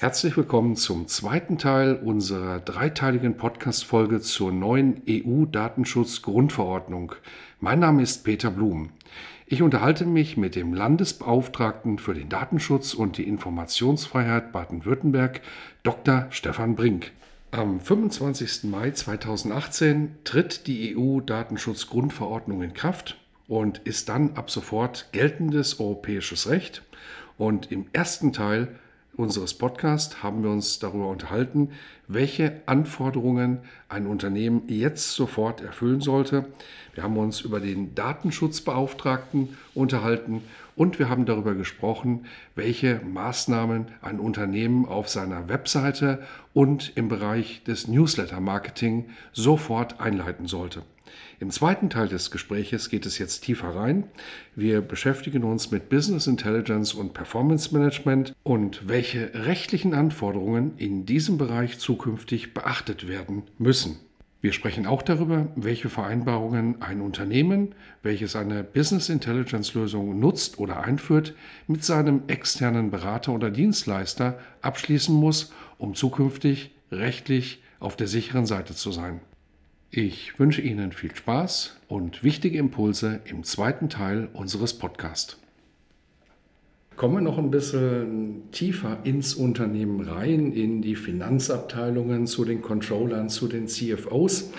Herzlich willkommen zum zweiten Teil unserer dreiteiligen Podcast-Folge zur neuen EU-Datenschutz-Grundverordnung. Mein Name ist Peter Blum. Ich unterhalte mich mit dem Landesbeauftragten für den Datenschutz und die Informationsfreiheit Baden-Württemberg, Dr. Stefan Brink. Am 25. Mai 2018 tritt die EU-Datenschutz-Grundverordnung in Kraft und ist dann ab sofort geltendes europäisches Recht. Und im ersten Teil unseres Podcasts haben wir uns darüber unterhalten, welche Anforderungen ein Unternehmen jetzt sofort erfüllen sollte. Wir haben uns über den Datenschutzbeauftragten unterhalten und wir haben darüber gesprochen, welche Maßnahmen ein Unternehmen auf seiner Webseite und im Bereich des Newsletter-Marketing sofort einleiten sollte. Im zweiten Teil des Gespräches geht es jetzt tiefer rein. Wir beschäftigen uns mit Business Intelligence und Performance Management und welche rechtlichen Anforderungen in diesem Bereich zukünftig beachtet werden müssen. Wir sprechen auch darüber, welche Vereinbarungen ein Unternehmen, welches eine Business Intelligence Lösung nutzt oder einführt, mit seinem externen Berater oder Dienstleister abschließen muss, um zukünftig rechtlich auf der sicheren Seite zu sein. Ich wünsche Ihnen viel Spaß und wichtige Impulse im zweiten Teil unseres Podcasts. Kommen wir noch ein bisschen tiefer ins Unternehmen rein, in die Finanzabteilungen, zu den Controllern, zu den CFOs.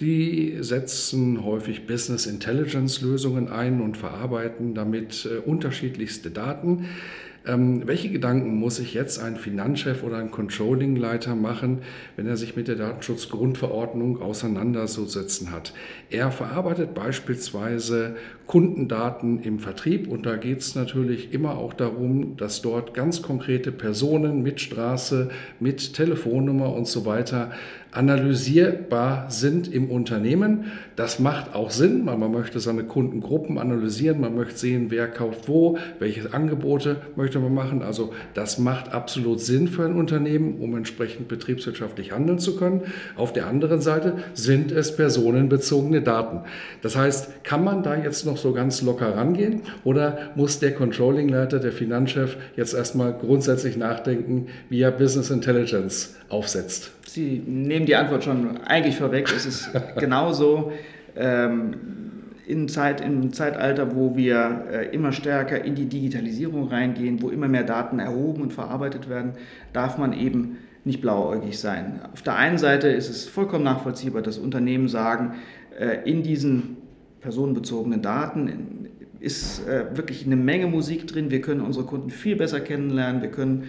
Die setzen häufig Business Intelligence Lösungen ein und verarbeiten damit äh, unterschiedlichste Daten. Ähm, welche Gedanken muss sich jetzt ein Finanzchef oder ein Controllingleiter machen, wenn er sich mit der Datenschutzgrundverordnung auseinanderzusetzen hat? Er verarbeitet beispielsweise Kundendaten im Vertrieb und da geht es natürlich immer auch darum, dass dort ganz konkrete Personen mit Straße, mit Telefonnummer und so weiter analysierbar sind im Unternehmen. Das macht auch Sinn, weil man möchte seine Kundengruppen analysieren, man möchte sehen, wer kauft wo, welche Angebote möchte man machen. Also das macht absolut Sinn für ein Unternehmen, um entsprechend betriebswirtschaftlich handeln zu können. Auf der anderen Seite sind es personenbezogene Daten. Das heißt, kann man da jetzt noch so ganz locker rangehen oder muss der Controllingleiter, der Finanzchef jetzt erstmal grundsätzlich nachdenken, wie er Business Intelligence aufsetzt? Sie nehmen die Antwort schon eigentlich vorweg. Es ist genauso. Ähm, in Zeit, im Zeitalter, wo wir äh, immer stärker in die Digitalisierung reingehen, wo immer mehr Daten erhoben und verarbeitet werden, darf man eben nicht blauäugig sein. Auf der einen Seite ist es vollkommen nachvollziehbar, dass Unternehmen sagen, äh, in diesen personenbezogenen Daten ist äh, wirklich eine Menge Musik drin. Wir können unsere Kunden viel besser kennenlernen. Wir können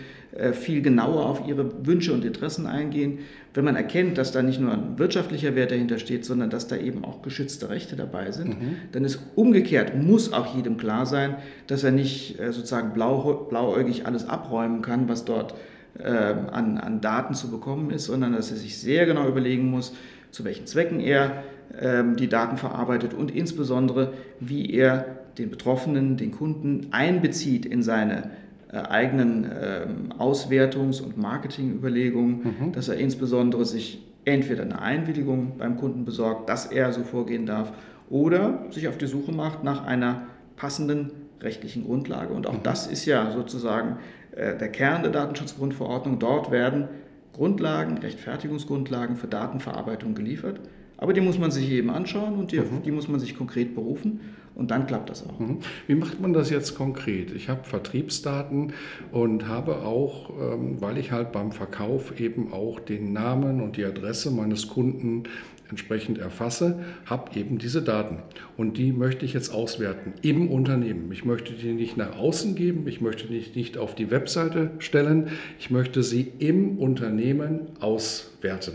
viel genauer auf ihre Wünsche und Interessen eingehen. Wenn man erkennt, dass da nicht nur ein wirtschaftlicher Wert dahinter steht, sondern dass da eben auch geschützte Rechte dabei sind, mhm. dann ist umgekehrt, muss auch jedem klar sein, dass er nicht äh, sozusagen blau, blauäugig alles abräumen kann, was dort äh, an, an Daten zu bekommen ist, sondern dass er sich sehr genau überlegen muss, zu welchen Zwecken er ähm, die Daten verarbeitet und insbesondere, wie er den Betroffenen, den Kunden einbezieht in seine äh, eigenen ähm, Auswertungs- und Marketingüberlegungen, mhm. dass er insbesondere sich entweder eine Einwilligung beim Kunden besorgt, dass er so vorgehen darf, oder sich auf die Suche macht nach einer passenden rechtlichen Grundlage. Und auch mhm. das ist ja sozusagen äh, der Kern der Datenschutzgrundverordnung. Dort werden Grundlagen, Rechtfertigungsgrundlagen für Datenverarbeitung geliefert. Aber die muss man sich eben anschauen und die, mhm. die muss man sich konkret berufen. Und dann klappt das auch. Mhm. Wie macht man das jetzt konkret? Ich habe Vertriebsdaten und habe auch, ähm, weil ich halt beim Verkauf eben auch den Namen und die Adresse meines Kunden entsprechend erfasse, habe eben diese Daten. Und die möchte ich jetzt auswerten im Unternehmen. Ich möchte die nicht nach außen geben, ich möchte die nicht auf die Webseite stellen, ich möchte sie im Unternehmen auswerten,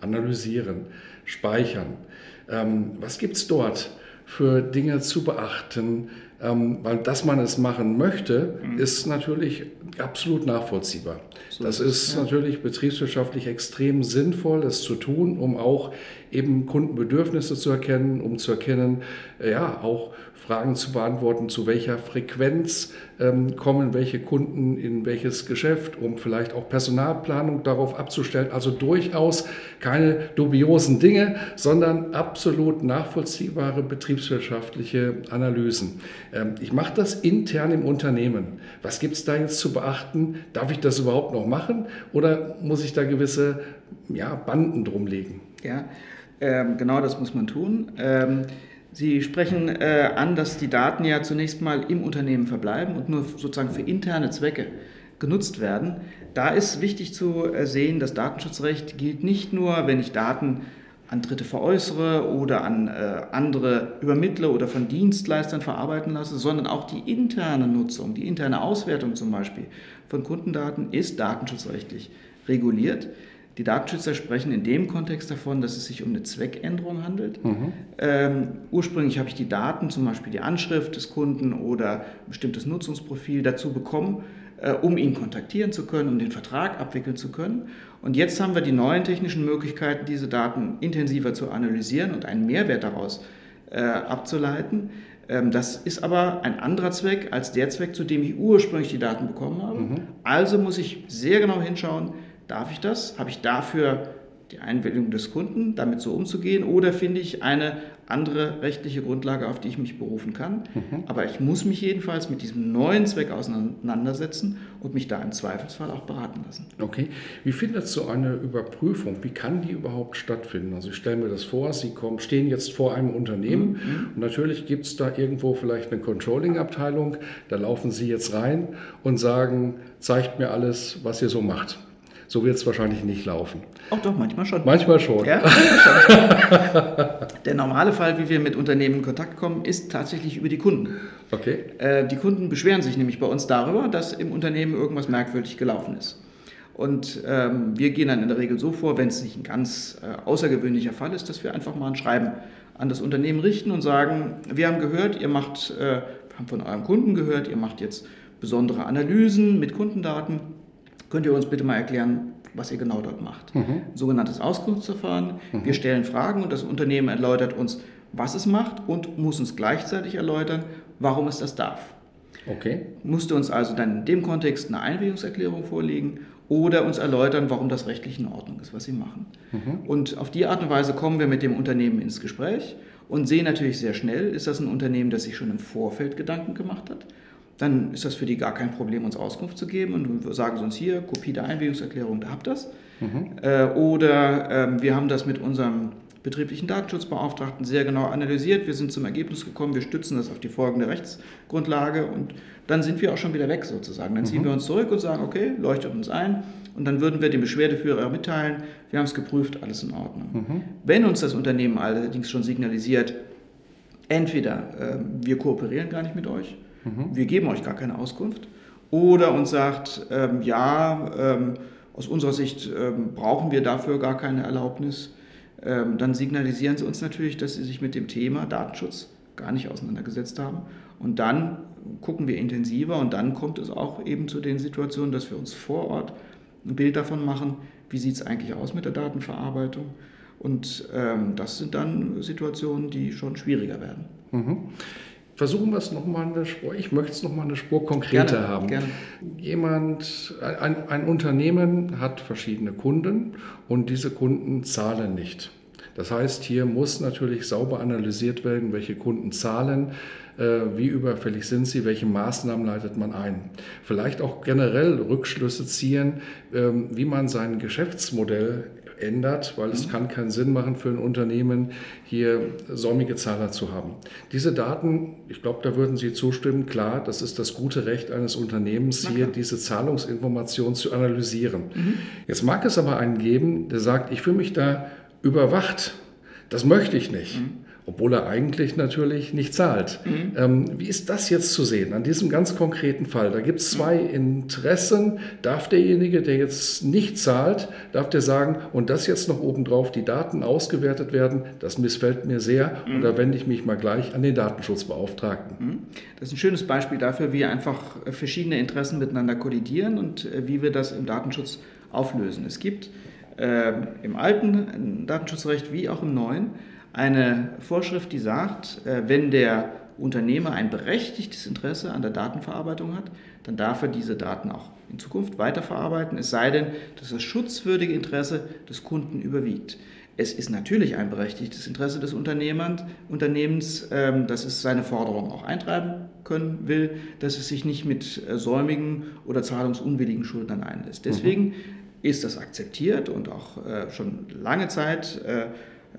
analysieren, speichern. Ähm, was gibt es dort? Für Dinge zu beachten, Ähm, weil dass man es machen möchte, mhm. ist natürlich absolut nachvollziehbar. So das ist ja. natürlich betriebswirtschaftlich extrem sinnvoll, es zu tun, um auch eben Kundenbedürfnisse zu erkennen, um zu erkennen, ja, auch Fragen zu beantworten, zu welcher Frequenz ähm, kommen welche Kunden in welches Geschäft, um vielleicht auch Personalplanung darauf abzustellen. Also durchaus keine dubiosen Dinge, sondern absolut nachvollziehbare betriebswirtschaftliche Analysen. Ähm, ich mache das intern im Unternehmen. Was gibt es da jetzt zu beachten? Darf ich das überhaupt noch machen oder muss ich da gewisse ja, Banden drumlegen? Ja, ähm, genau das muss man tun. Sie sprechen äh, an, dass die Daten ja zunächst mal im Unternehmen verbleiben und nur sozusagen für interne Zwecke genutzt werden. Da ist wichtig zu äh, sehen, das Datenschutzrecht gilt nicht nur, wenn ich Daten an Dritte veräußere oder an äh, andere übermittle oder von Dienstleistern verarbeiten lasse, sondern auch die interne Nutzung, die interne Auswertung zum Beispiel von Kundendaten ist datenschutzrechtlich reguliert. Die Datenschützer sprechen in dem Kontext davon, dass es sich um eine Zweckänderung handelt. Mhm. Ähm, ursprünglich habe ich die Daten, zum Beispiel die Anschrift des Kunden oder ein bestimmtes Nutzungsprofil dazu bekommen, äh, um ihn kontaktieren zu können, um den Vertrag abwickeln zu können. Und jetzt haben wir die neuen technischen Möglichkeiten, diese Daten intensiver zu analysieren und einen Mehrwert daraus äh, abzuleiten. Ähm, das ist aber ein anderer Zweck als der Zweck, zu dem ich ursprünglich die Daten bekommen habe. Mhm. Also muss ich sehr genau hinschauen, Darf ich das? Habe ich dafür die Einwilligung des Kunden, damit so umzugehen? Oder finde ich eine andere rechtliche Grundlage, auf die ich mich berufen kann? Mhm. Aber ich muss mich jedenfalls mit diesem neuen Zweck auseinandersetzen und mich da im Zweifelsfall auch beraten lassen. Okay. Wie findet so eine Überprüfung? Wie kann die überhaupt stattfinden? Also ich stelle mir das vor, Sie kommen, stehen jetzt vor einem Unternehmen mhm. und natürlich gibt es da irgendwo vielleicht eine Controlling-Abteilung. Da laufen Sie jetzt rein und sagen, zeigt mir alles, was ihr so macht. So wird es wahrscheinlich nicht laufen. Auch doch, manchmal schon. Manchmal schon. Ja, Der normale Fall, wie wir mit Unternehmen in Kontakt kommen, ist tatsächlich über die Kunden. Okay. Äh, die Kunden beschweren sich nämlich bei uns darüber, dass im Unternehmen irgendwas merkwürdig gelaufen ist. Und ähm, wir gehen dann in der Regel so vor, wenn es nicht ein ganz äh, außergewöhnlicher Fall ist, dass wir einfach mal ein Schreiben an das Unternehmen richten und sagen, wir haben gehört, ihr macht, äh, haben von eurem Kunden gehört, ihr macht jetzt besondere Analysen mit Kundendaten Könnt ihr uns bitte mal erklären, was ihr genau dort macht? Mhm. Sogenanntes Auskunftsverfahren. Mhm. Wir stellen Fragen und das Unternehmen erläutert uns, was es macht und muss uns gleichzeitig erläutern, warum es das darf. Okay. Musste uns also dann in dem Kontext eine Einwilligungserklärung vorlegen oder uns erläutern, warum das rechtlich in Ordnung ist, was sie machen. Mhm. Und auf die Art und Weise kommen wir mit dem Unternehmen ins Gespräch und sehen natürlich sehr schnell, ist das ein Unternehmen, das sich schon im Vorfeld Gedanken gemacht hat dann ist das für die gar kein Problem, uns Auskunft zu geben und sagen sie uns hier, Kopie der Einwilligungserklärung, da habt ihr das. Mhm. Äh, oder äh, wir haben das mit unserem betrieblichen Datenschutzbeauftragten sehr genau analysiert. Wir sind zum Ergebnis gekommen, wir stützen das auf die folgende Rechtsgrundlage und dann sind wir auch schon wieder weg sozusagen. Dann ziehen mhm. wir uns zurück und sagen, okay, leuchtet uns ein und dann würden wir dem Beschwerdeführer mitteilen, wir haben es geprüft, alles in Ordnung. Mhm. Wenn uns das Unternehmen allerdings schon signalisiert, entweder äh, wir kooperieren gar nicht mit euch, Mhm. Wir geben euch gar keine Auskunft. Oder uns sagt, ähm, ja, ähm, aus unserer Sicht ähm, brauchen wir dafür gar keine Erlaubnis. Ähm, dann signalisieren sie uns natürlich, dass sie sich mit dem Thema Datenschutz gar nicht auseinandergesetzt haben. Und dann gucken wir intensiver und dann kommt es auch eben zu den Situationen, dass wir uns vor Ort ein Bild davon machen, wie sieht es eigentlich aus mit der Datenverarbeitung. Und ähm, das sind dann Situationen, die schon schwieriger werden. Mhm versuchen wir es nochmal eine Spur, ich möchte es nochmal eine Spur konkreter gerne, haben. Gerne. Jemand, ein, ein Unternehmen hat verschiedene Kunden und diese Kunden zahlen nicht. Das heißt, hier muss natürlich sauber analysiert werden, welche Kunden zahlen, äh, wie überfällig sind sie, welche Maßnahmen leitet man ein. Vielleicht auch generell Rückschlüsse ziehen, ähm, wie man sein Geschäftsmodell ändert, weil es mhm. kann keinen Sinn machen für ein Unternehmen, hier säumige Zahler zu haben. Diese Daten, ich glaube, da würden Sie zustimmen, klar, das ist das gute Recht eines Unternehmens, hier diese Zahlungsinformation zu analysieren. Mhm. Jetzt mag es aber einen geben, der sagt, ich fühle mich da überwacht. Das möchte ich nicht. Mhm. Obwohl er eigentlich natürlich nicht zahlt. Mhm. Ähm, wie ist das jetzt zu sehen an diesem ganz konkreten Fall? Da gibt es zwei Interessen. Darf derjenige, der jetzt nicht zahlt, darf der sagen, und das jetzt noch obendrauf, die Daten ausgewertet werden, das missfällt mir sehr mhm. und da wende ich mich mal gleich an den Datenschutzbeauftragten. Mhm. Das ist ein schönes Beispiel dafür, wie einfach verschiedene Interessen miteinander kollidieren und äh, wie wir das im Datenschutz auflösen. Es gibt äh, im alten Datenschutzrecht wie auch im neuen eine Vorschrift, die sagt, äh, wenn der Unternehmer ein berechtigtes Interesse an der Datenverarbeitung hat, dann darf er diese Daten auch in Zukunft weiterverarbeiten, es sei denn, dass das schutzwürdige Interesse des Kunden überwiegt. Es ist natürlich ein berechtigtes Interesse des Unternehmens, ähm, dass es seine Forderung auch eintreiben können will, dass es sich nicht mit äh, säumigen oder zahlungsunwilligen Schuldnern einlässt. Deswegen mhm. ist das akzeptiert und auch äh, schon lange Zeit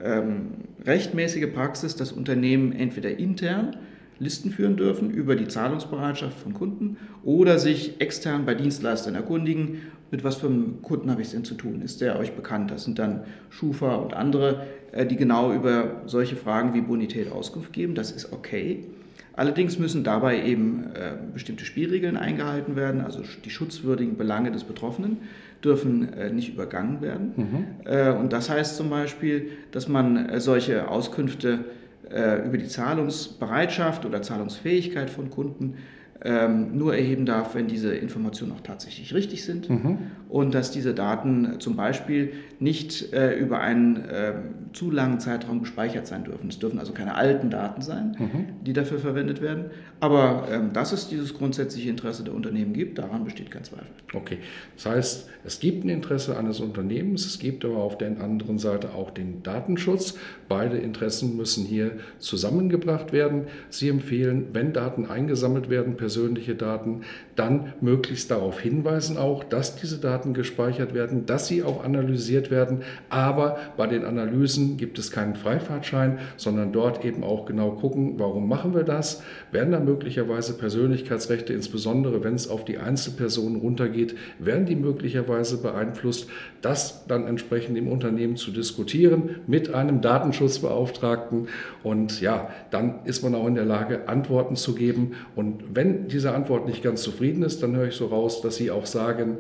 ähm, rechtmäßige Praxis, dass Unternehmen entweder intern Listen führen dürfen über die Zahlungsbereitschaft von Kunden oder sich extern bei Dienstleistern erkundigen, mit was für einem Kunden habe ich es denn zu tun? Ist der euch bekannt? Das sind dann Schufa und andere, äh, die genau über solche Fragen wie Bonität Auskunft geben. Das ist okay. Allerdings müssen dabei eben äh, bestimmte Spielregeln eingehalten werden, also die schutzwürdigen Belange des Betroffenen dürfen äh, nicht übergangen werden. Mhm. Äh, und das heißt zum Beispiel, dass man äh, solche Auskünfte über die Zahlungsbereitschaft oder Zahlungsfähigkeit von Kunden ähm, nur erheben darf, wenn diese Informationen auch tatsächlich richtig sind mhm. und dass diese Daten zum Beispiel nicht äh, über einen äh, zu langen Zeitraum gespeichert sein dürfen. Es dürfen also keine alten Daten sein, mhm. die dafür verwendet werden. Aber ähm, dass es dieses grundsätzliche Interesse der Unternehmen gibt, daran besteht kein Zweifel. Okay, das heißt, es gibt ein Interesse eines Unternehmens, es gibt aber auf der anderen Seite auch den Datenschutz. Beide Interessen müssen hier zusammengebracht werden. Sie empfehlen, wenn Daten eingesammelt werden, per persönliche Daten, dann möglichst darauf hinweisen auch, dass diese Daten gespeichert werden, dass sie auch analysiert werden. Aber bei den Analysen gibt es keinen Freifahrtschein, sondern dort eben auch genau gucken, warum machen wir das? Werden da möglicherweise Persönlichkeitsrechte, insbesondere wenn es auf die Einzelpersonen runtergeht, werden die möglicherweise beeinflusst? Das dann entsprechend im Unternehmen zu diskutieren mit einem Datenschutzbeauftragten. Und ja, dann ist man auch in der Lage, Antworten zu geben. Und wenn diese Antwort nicht ganz zufrieden ist, dann höre ich so raus, dass Sie auch sagen,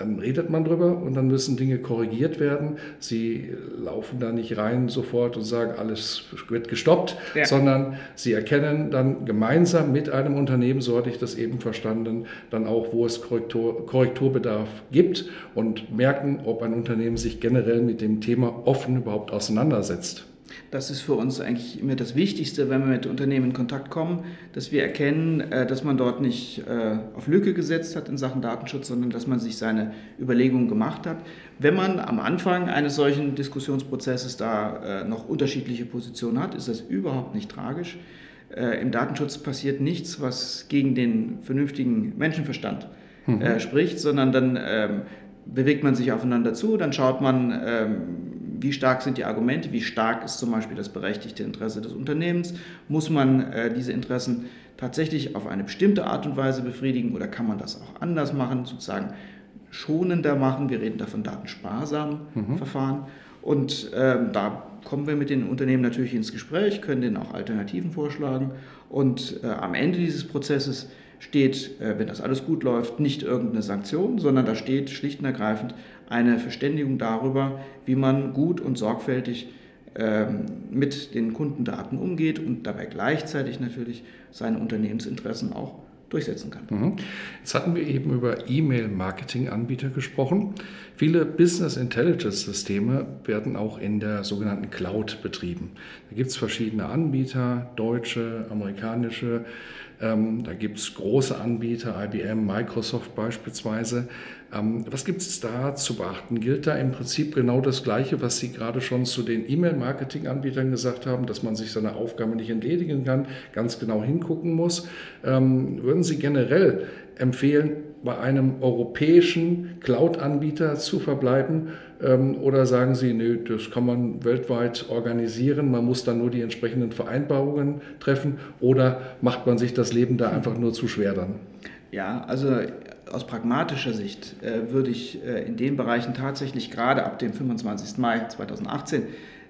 dann redet man drüber und dann müssen Dinge korrigiert werden. Sie laufen da nicht rein sofort und sagen, alles wird gestoppt, ja. sondern sie erkennen dann gemeinsam mit einem Unternehmen, so hatte ich das eben verstanden, dann auch, wo es Korrektur, Korrekturbedarf gibt und merken, ob ein Unternehmen sich generell mit dem Thema offen überhaupt auseinandersetzt. Das ist für uns eigentlich immer das Wichtigste, wenn wir mit Unternehmen in Kontakt kommen, dass wir erkennen, äh, dass man dort nicht äh, auf Lücke gesetzt hat in Sachen Datenschutz, sondern dass man sich seine Überlegungen gemacht hat. Wenn man am Anfang eines solchen Diskussionsprozesses da äh, noch unterschiedliche Positionen hat, ist das überhaupt nicht tragisch. Im Datenschutz passiert nichts, was gegen den vernünftigen Menschenverstand mhm. spricht, sondern dann ähm, bewegt man sich aufeinander zu, dann schaut man, ähm, wie stark sind die Argumente, wie stark ist zum Beispiel das berechtigte Interesse des Unternehmens, muss man äh, diese Interessen tatsächlich auf eine bestimmte Art und Weise befriedigen oder kann man das auch anders machen, sozusagen schonender machen, wir reden davon datensparsam mhm. Verfahren. Und ähm, da kommen wir mit den Unternehmen natürlich ins Gespräch, können denen auch Alternativen vorschlagen. Und äh, am Ende dieses Prozesses steht, äh, wenn das alles gut läuft, nicht irgendeine Sanktion, sondern da steht schlicht und ergreifend eine Verständigung darüber, wie man gut und sorgfältig ähm, mit den Kundendaten umgeht und dabei gleichzeitig natürlich seine Unternehmensinteressen auch durchsetzen kann. Mhm. Jetzt hatten wir eben über E-Mail-Marketing-Anbieter gesprochen. Viele Business Intelligence-Systeme werden auch in der sogenannten Cloud betrieben. Da gibt es verschiedene Anbieter, deutsche, amerikanische, ähm, da gibt es große Anbieter, IBM, Microsoft beispielsweise. Ähm, was gibt es da zu beachten? Gilt da im Prinzip genau das Gleiche, was Sie gerade schon zu den E-Mail-Marketing-Anbietern gesagt haben, dass man sich seine Aufgabe nicht entledigen kann, ganz genau hingucken muss? Ähm, würden Sie generell empfehlen, bei einem europäischen Cloud-Anbieter zu verbleiben? Ähm, oder sagen Sie, nö, das kann man weltweit organisieren, man muss dann nur die entsprechenden Vereinbarungen treffen? Oder macht man sich das Leben da einfach nur zu schwer dann? Ja, also aus pragmatischer Sicht äh, würde ich äh, in den Bereichen tatsächlich gerade ab dem 25. Mai 2018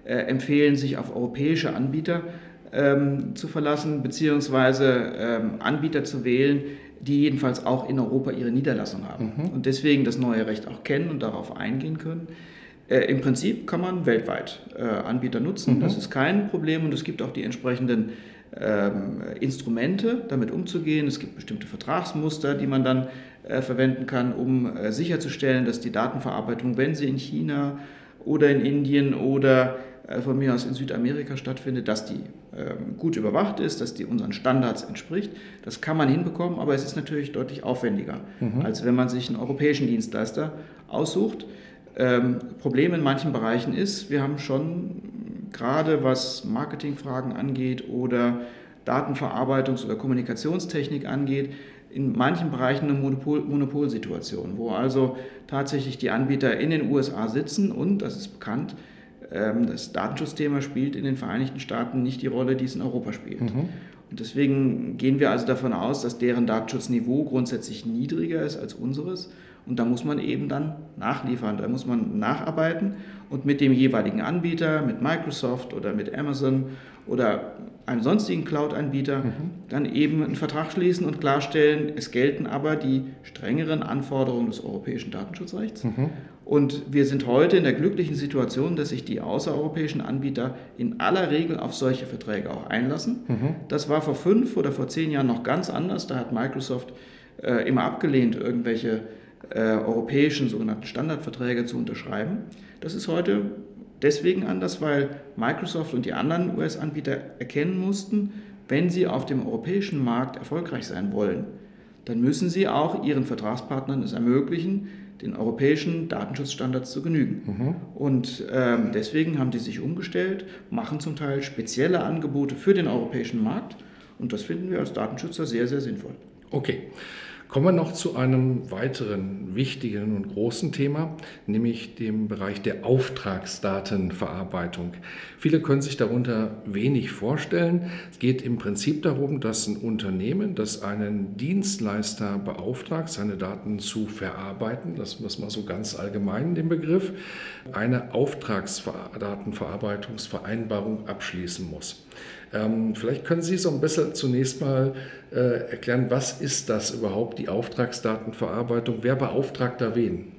äh, empfehlen, sich auf europäische Anbieter ähm, zu verlassen, beziehungsweise ähm, Anbieter zu wählen, die jedenfalls auch in Europa ihre Niederlassung haben mhm. und deswegen das neue Recht auch kennen und darauf eingehen können. Äh, Im Prinzip kann man weltweit äh, Anbieter nutzen, mhm. das ist kein Problem und es gibt auch die entsprechenden ähm, Instrumente, damit umzugehen. Es gibt bestimmte Vertragsmuster, die man dann äh, verwenden kann, um äh, sicherzustellen, dass die Datenverarbeitung, wenn sie in China oder in Indien oder von mir aus in Südamerika stattfindet, dass die ähm, gut überwacht ist, dass die unseren Standards entspricht. Das kann man hinbekommen, aber es ist natürlich deutlich aufwendiger, mhm. als wenn man sich einen europäischen Dienstleister aussucht. Ähm, Problem in manchen Bereichen ist, wir haben schon gerade was Marketingfragen angeht oder Datenverarbeitungs- oder Kommunikationstechnik angeht, in manchen Bereichen eine Monopol Monopolsituation, wo also tatsächlich die Anbieter in den USA sitzen und, das ist bekannt, das Datenschutzthema spielt in den Vereinigten Staaten nicht die Rolle, die es in Europa spielt. Mhm. Und deswegen gehen wir also davon aus, dass deren Datenschutzniveau grundsätzlich niedriger ist als unseres. Und da muss man eben dann nachliefern, da muss man nacharbeiten und mit dem jeweiligen Anbieter, mit Microsoft oder mit Amazon oder einem sonstigen Cloud-Anbieter mhm. dann eben einen Vertrag schließen und klarstellen, es gelten aber die strengeren Anforderungen des europäischen Datenschutzrechts. Mhm. Und wir sind heute in der glücklichen Situation, dass sich die außereuropäischen Anbieter in aller Regel auf solche Verträge auch einlassen. Mhm. Das war vor fünf oder vor zehn Jahren noch ganz anders. Da hat Microsoft äh, immer abgelehnt, irgendwelche äh, europäischen sogenannten Standardverträge zu unterschreiben. Das ist heute deswegen anders, weil Microsoft und die anderen US-Anbieter erkennen mussten, wenn sie auf dem europäischen Markt erfolgreich sein wollen, dann müssen sie auch ihren Vertragspartnern es ermöglichen, den europäischen Datenschutzstandards zu genügen. Mhm. Und ähm, deswegen haben die sich umgestellt, machen zum Teil spezielle Angebote für den europäischen Markt und das finden wir als Datenschützer sehr, sehr sinnvoll. Okay. Kommen wir noch zu einem weiteren wichtigen und großen Thema, nämlich dem Bereich der Auftragsdatenverarbeitung. Viele können sich darunter wenig vorstellen. Es geht im Prinzip darum, dass ein Unternehmen, das einen Dienstleister beauftragt, seine Daten zu verarbeiten, das muss man so ganz allgemein den Begriff, eine Auftragsdatenverarbeitungsvereinbarung abschließen muss. Ähm, vielleicht können Sie so ein bisschen zunächst mal äh, erklären, was ist das überhaupt, die Auftragsdatenverarbeitung? Wer beauftragt da wen?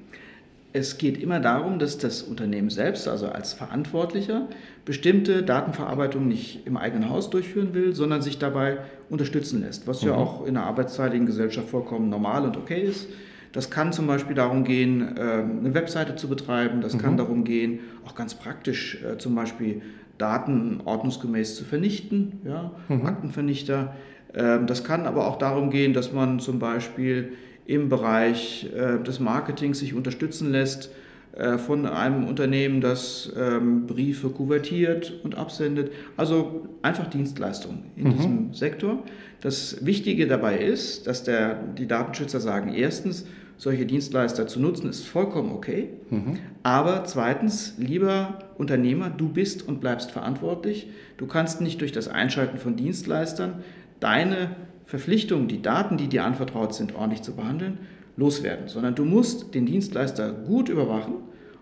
Es geht immer darum, dass das Unternehmen selbst, also als Verantwortlicher, bestimmte Datenverarbeitung nicht im eigenen Haus durchführen will, sondern sich dabei unterstützen lässt, was mhm. ja auch in einer arbeitsteiligen Gesellschaft vollkommen normal und okay ist. Das kann zum Beispiel darum gehen, ähm, eine Webseite zu betreiben. Das mhm. kann darum gehen, auch ganz praktisch äh, zum Beispiel Daten ordnungsgemäß zu vernichten, ja, mhm. Aktenvernichter. Ähm, das kann aber auch darum gehen, dass man zum Beispiel im Bereich äh, des Marketings sich unterstützen lässt äh, von einem Unternehmen, das ähm, Briefe kuvertiert und absendet. Also einfach Dienstleistungen in mhm. diesem Sektor. Das Wichtige dabei ist, dass der, die Datenschützer sagen, erstens, solche Dienstleister zu nutzen, ist vollkommen okay. Mhm. Aber zweitens, lieber Unternehmer, du bist und bleibst verantwortlich. Du kannst nicht durch das Einschalten von Dienstleistern deine Verpflichtung, die Daten, die dir anvertraut sind, ordentlich zu behandeln, loswerden, sondern du musst den Dienstleister gut überwachen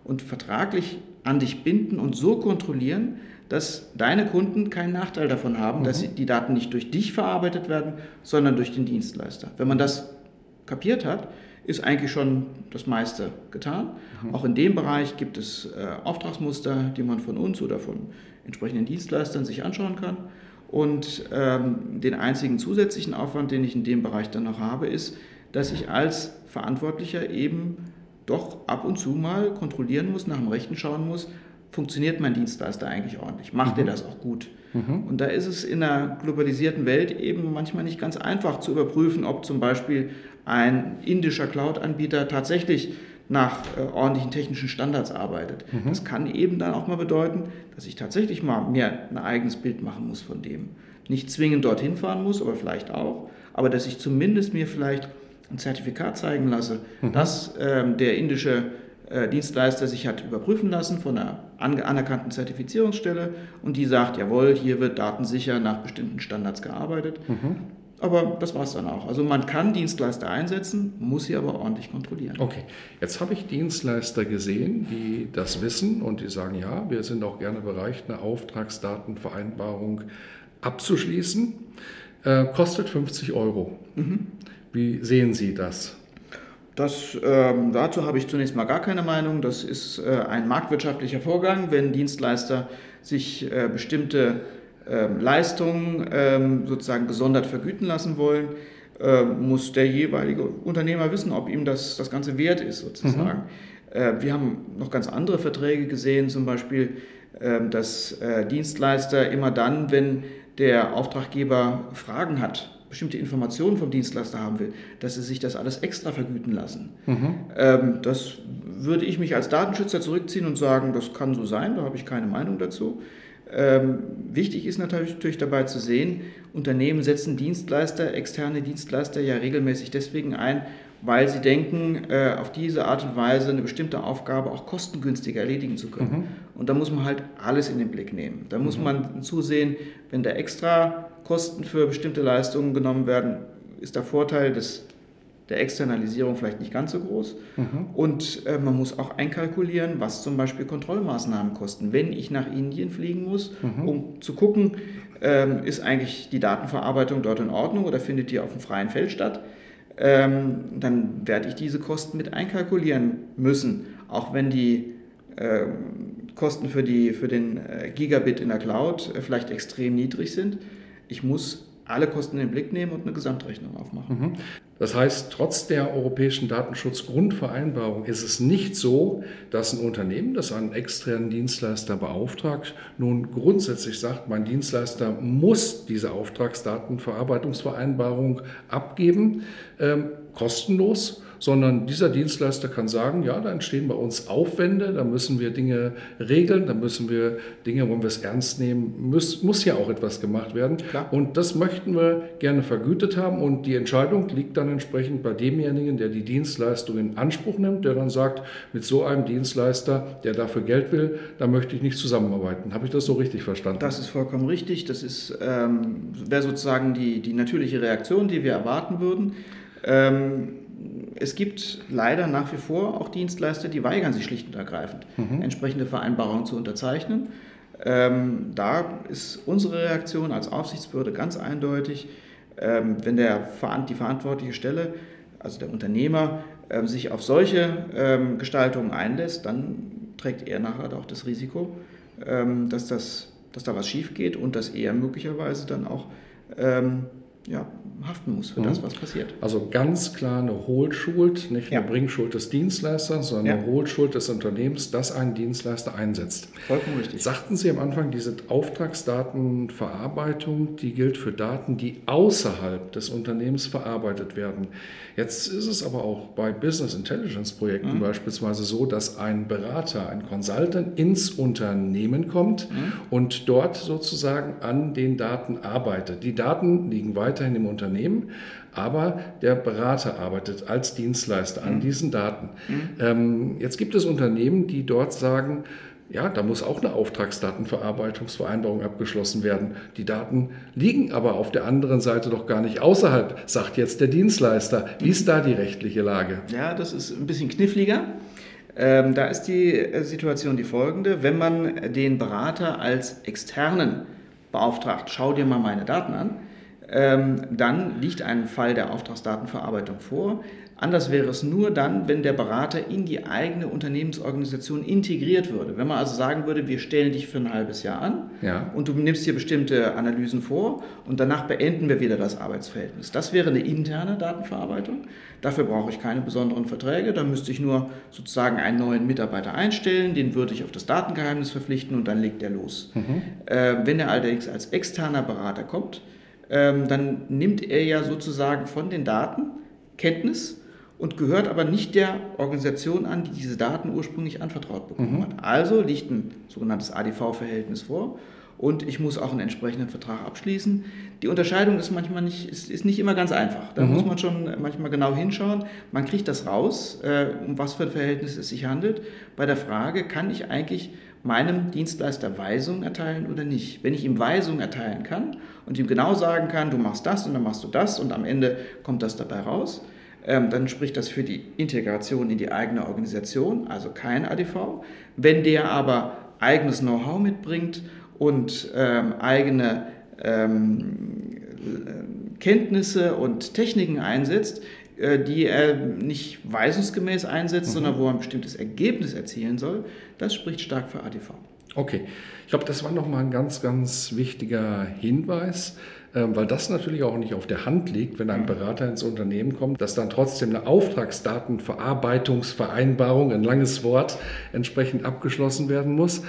und vertraglich an dich binden und so kontrollieren, dass deine Kunden keinen Nachteil davon haben, mhm. dass die Daten nicht durch dich verarbeitet werden, sondern durch den Dienstleister. Wenn man das kapiert hat, ist eigentlich schon das meiste getan. Mhm. Auch in dem Bereich gibt es äh, Auftragsmuster, die man von uns oder von entsprechenden Dienstleistern sich anschauen kann. Und ähm, den einzigen zusätzlichen Aufwand, den ich in dem Bereich dann noch habe, ist, dass ich als Verantwortlicher eben doch ab und zu mal kontrollieren muss, nach dem Rechten schauen muss, funktioniert mein Dienstleister eigentlich ordentlich? Macht mhm. er das auch gut? Mhm. Und da ist es in einer globalisierten Welt eben manchmal nicht ganz einfach zu überprüfen, ob zum Beispiel ein indischer Cloud-Anbieter tatsächlich nach äh, ordentlichen technischen Standards arbeitet. Mhm. Das kann eben dann auch mal bedeuten, dass ich tatsächlich mal mir ein eigenes Bild machen muss von dem. Nicht zwingend dorthin fahren muss, aber vielleicht auch, aber dass ich zumindest mir vielleicht ein Zertifikat zeigen lasse, mhm. dass ähm, der indische Dienstleister sich hat überprüfen lassen von einer anerkannten Zertifizierungsstelle und die sagt, jawohl, hier wird datensicher nach bestimmten Standards gearbeitet. Mhm. Aber das war es dann auch. Also man kann Dienstleister einsetzen, muss sie aber ordentlich kontrollieren. Okay, jetzt habe ich Dienstleister gesehen, die das wissen und die sagen, ja, wir sind auch gerne bereit, eine Auftragsdatenvereinbarung abzuschließen. Äh, kostet 50 Euro. Mhm. Wie sehen Sie das? Das, ähm, dazu habe ich zunächst mal gar keine Meinung. Das ist äh, ein marktwirtschaftlicher Vorgang, wenn Dienstleister sich äh, bestimmte ähm, Leistungen ähm, sozusagen gesondert vergüten lassen wollen, ähm, muss der jeweilige Unternehmer wissen, ob ihm das, das Ganze wert ist sozusagen. Mhm. wir haben noch ganz andere Verträge gesehen, zum Beispiel, dass äh, Dienstleister immer dann, wenn der Auftraggeber Fragen hat, bestimmte Informationen vom Dienstleister haben will, dass sie sich das alles extra vergüten lassen. Mhm. das würde ich mich als Datenschützer zurückziehen und sagen, das kann so sein, da habe ich keine Meinung dazu. Ähm, wichtig ist natürlich dabei zu sehen, Unternehmen setzen Dienstleister, externe Dienstleister ja regelmäßig deswegen ein, weil sie denken, äh, auf diese Art und Weise eine bestimmte Aufgabe auch kostengünstiger erledigen zu können. Mhm. Und da muss man halt alles in den Blick nehmen. Da muss mhm. man zusehen, wenn da extra Kosten für bestimmte Leistungen genommen werden, ist der Vorteil des der Externalisierung vielleicht nicht ganz so groß. Mhm. Und äh, man muss auch einkalkulieren, was zum Beispiel Kontrollmaßnahmen kosten. Wenn ich nach Indien fliegen muss, mhm. um zu gucken, ähm, ist eigentlich die Datenverarbeitung dort in Ordnung oder findet die auf dem freien Feld statt, ähm, dann werde ich diese Kosten mit einkalkulieren müssen, auch wenn die äh, Kosten für, die, für den äh, Gigabit in der Cloud äh, vielleicht extrem niedrig sind. Ich muss alle Kosten in den Blick nehmen und eine Gesamtrechnung aufmachen. Mhm. Das heißt, trotz der europäischen Datenschutzgrundvereinbarung ist es nicht so, dass ein Unternehmen, das einen externen Dienstleister beauftragt, nun grundsätzlich sagt, mein Dienstleister muss diese Auftragsdatenverarbeitungsvereinbarung abgeben, ähm, kostenlos sondern dieser Dienstleister kann sagen, ja, da entstehen bei uns Aufwände, da müssen wir Dinge regeln, da müssen wir Dinge, wo wir es ernst nehmen, muss, muss ja auch etwas gemacht werden. Klar. Und das möchten wir gerne vergütet haben und die Entscheidung liegt dann entsprechend bei demjenigen, der die Dienstleistung in Anspruch nimmt, der dann sagt, mit so einem Dienstleister, der dafür Geld will, da möchte ich nicht zusammenarbeiten. Habe ich das so richtig verstanden? Das ist vollkommen richtig. Das ist, ähm, wäre sozusagen die, die natürliche Reaktion, die wir erwarten würden. Ähm, es gibt leider nach wie vor auch Dienstleister, die weigern sich schlicht und ergreifend, mhm. entsprechende Vereinbarungen zu unterzeichnen. Ähm, da ist unsere Reaktion als Aufsichtsbehörde ganz eindeutig, ähm, wenn der, die verantwortliche Stelle, also der Unternehmer, ähm, sich auf solche ähm, Gestaltungen einlässt, dann trägt er nachher auch das Risiko, ähm, dass, das, dass da was schief geht und dass er möglicherweise dann auch ähm, ja, haften muss für mhm. das, was passiert. Also ganz klar eine Hohlschuld, nicht ja. eine Bringschuld des Dienstleisters, sondern ja. eine Hohlschuld des Unternehmens, das einen Dienstleister einsetzt. Vollkommen richtig. Sagten Sie am Anfang, diese Auftragsdatenverarbeitung, die gilt für Daten, die außerhalb des Unternehmens verarbeitet werden. Jetzt ist es aber auch bei Business Intelligence Projekten mhm. beispielsweise so, dass ein Berater, ein Consultant ins Unternehmen kommt mhm. und dort sozusagen an den Daten arbeitet. Die Daten liegen weiterhin im Unternehmen, aber der Berater arbeitet als Dienstleister an mhm. diesen Daten. Mhm. Ähm, jetzt gibt es Unternehmen, die dort sagen, ja, da muss auch eine Auftragsdatenverarbeitungsvereinbarung abgeschlossen werden. Die Daten liegen aber auf der anderen Seite doch gar nicht außerhalb, sagt jetzt der Dienstleister. Wie ist da die rechtliche Lage? Ja, das ist ein bisschen kniffliger. Ähm, da ist die äh, Situation die folgende. Wenn man den Berater als externen beauftragt, schau dir mal meine Daten an, ähm, dann liegt ein Fall der Auftragsdatenverarbeitung vor. Anders wäre es nur dann, wenn der Berater in die eigene Unternehmensorganisation integriert würde. Wenn man also sagen würde, wir stellen dich für ein halbes Jahr an ja. und du nimmst hier bestimmte Analysen vor und danach beenden wir wieder das Arbeitsverhältnis. Das wäre eine interne Datenverarbeitung. Dafür brauche ich keine besonderen Verträge. Da müsste ich nur sozusagen einen neuen Mitarbeiter einstellen, den würde ich auf das Datengeheimnis verpflichten und dann legt er los. Mhm. Äh, wenn er allerdings als externer Berater kommt, ähm, dann nimmt er ja sozusagen von den Daten Kenntnis und gehört aber nicht der Organisation an, die diese Daten ursprünglich anvertraut bekommen mhm. hat. Also liegt ein sogenanntes ADV-Verhältnis vor und ich muss auch einen entsprechenden Vertrag abschließen. Die Unterscheidung ist manchmal nicht, ist, ist nicht immer ganz einfach. Da mhm. muss man schon manchmal genau hinschauen. Man kriegt das raus, äh, um was für ein Verhältnis es sich handelt. Bei der Frage, kann ich eigentlich meinem Dienstleister Weisungen erteilen oder nicht. Wenn ich ihm Weisungen erteilen kann und ihm genau sagen kann, du machst das und dann machst du das und am Ende kommt das dabei raus, ähm, dann spricht das für die Integration in die eigene Organisation, also kein ADV. Wenn der aber eigenes Know-how mitbringt und ähm, eigene ähm, Kenntnisse und Techniken einsetzt, die er nicht weisungsgemäß einsetzt, mhm. sondern wo er ein bestimmtes Ergebnis erzielen soll, das spricht stark für ADV. Okay, ich glaube, das war nochmal ein ganz, ganz wichtiger Hinweis, ähm, weil das natürlich auch nicht auf der Hand liegt, wenn ein mhm. Berater ins Unternehmen kommt, dass dann trotzdem eine Auftragsdatenverarbeitungsvereinbarung, ein langes Wort, entsprechend abgeschlossen werden muss.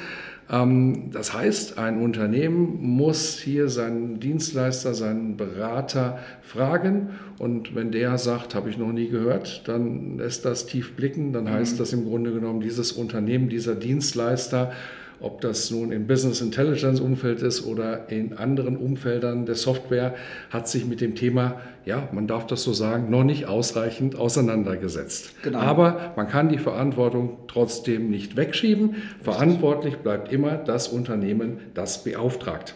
Ähm, das heißt, ein Unternehmen muss hier seinen Dienstleister, seinen Berater fragen und wenn der sagt, habe ich noch nie gehört, dann lässt das tief blicken. Dann heißt mhm. das im Grunde genommen, dieses Unternehmen, dieser Dienstleister ob das nun im Business Intelligence Umfeld ist oder in anderen Umfeldern der Software, hat sich mit dem Thema, ja, man darf das so sagen, noch nicht ausreichend auseinandergesetzt. Genau. Aber man kann die Verantwortung trotzdem nicht wegschieben. Verantwortlich bleibt immer das Unternehmen, das beauftragt.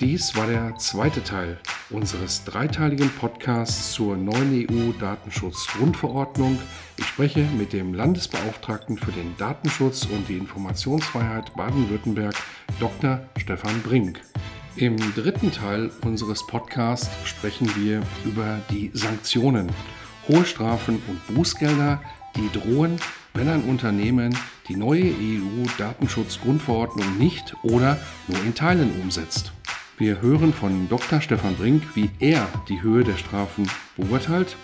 Dies war der zweite Teil unseres dreiteiligen Podcasts zur neuen EU-Datenschutzgrundverordnung. Ich spreche mit dem Landesbeauftragten für den Datenschutz und die Informationsfreiheit Baden-Württemberg, Dr. Stefan Brink. Im dritten Teil unseres Podcasts sprechen wir über die Sanktionen, hohe Strafen und Bußgelder, die drohen, wenn ein Unternehmen die neue EU-Datenschutzgrundverordnung nicht oder nur in Teilen umsetzt. Wir hören von Dr. Stefan Brink, wie er die Höhe der Strafen beurteilt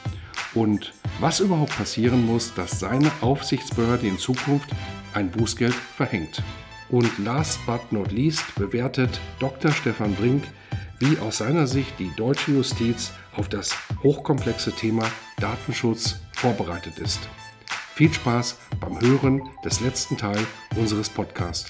und was überhaupt passieren muss, dass seine Aufsichtsbehörde in Zukunft ein Bußgeld verhängt. Und last but not least bewertet Dr. Stefan Brink, wie aus seiner Sicht die deutsche Justiz auf das hochkomplexe Thema Datenschutz vorbereitet ist. Viel Spaß beim Hören des letzten Teil unseres Podcasts.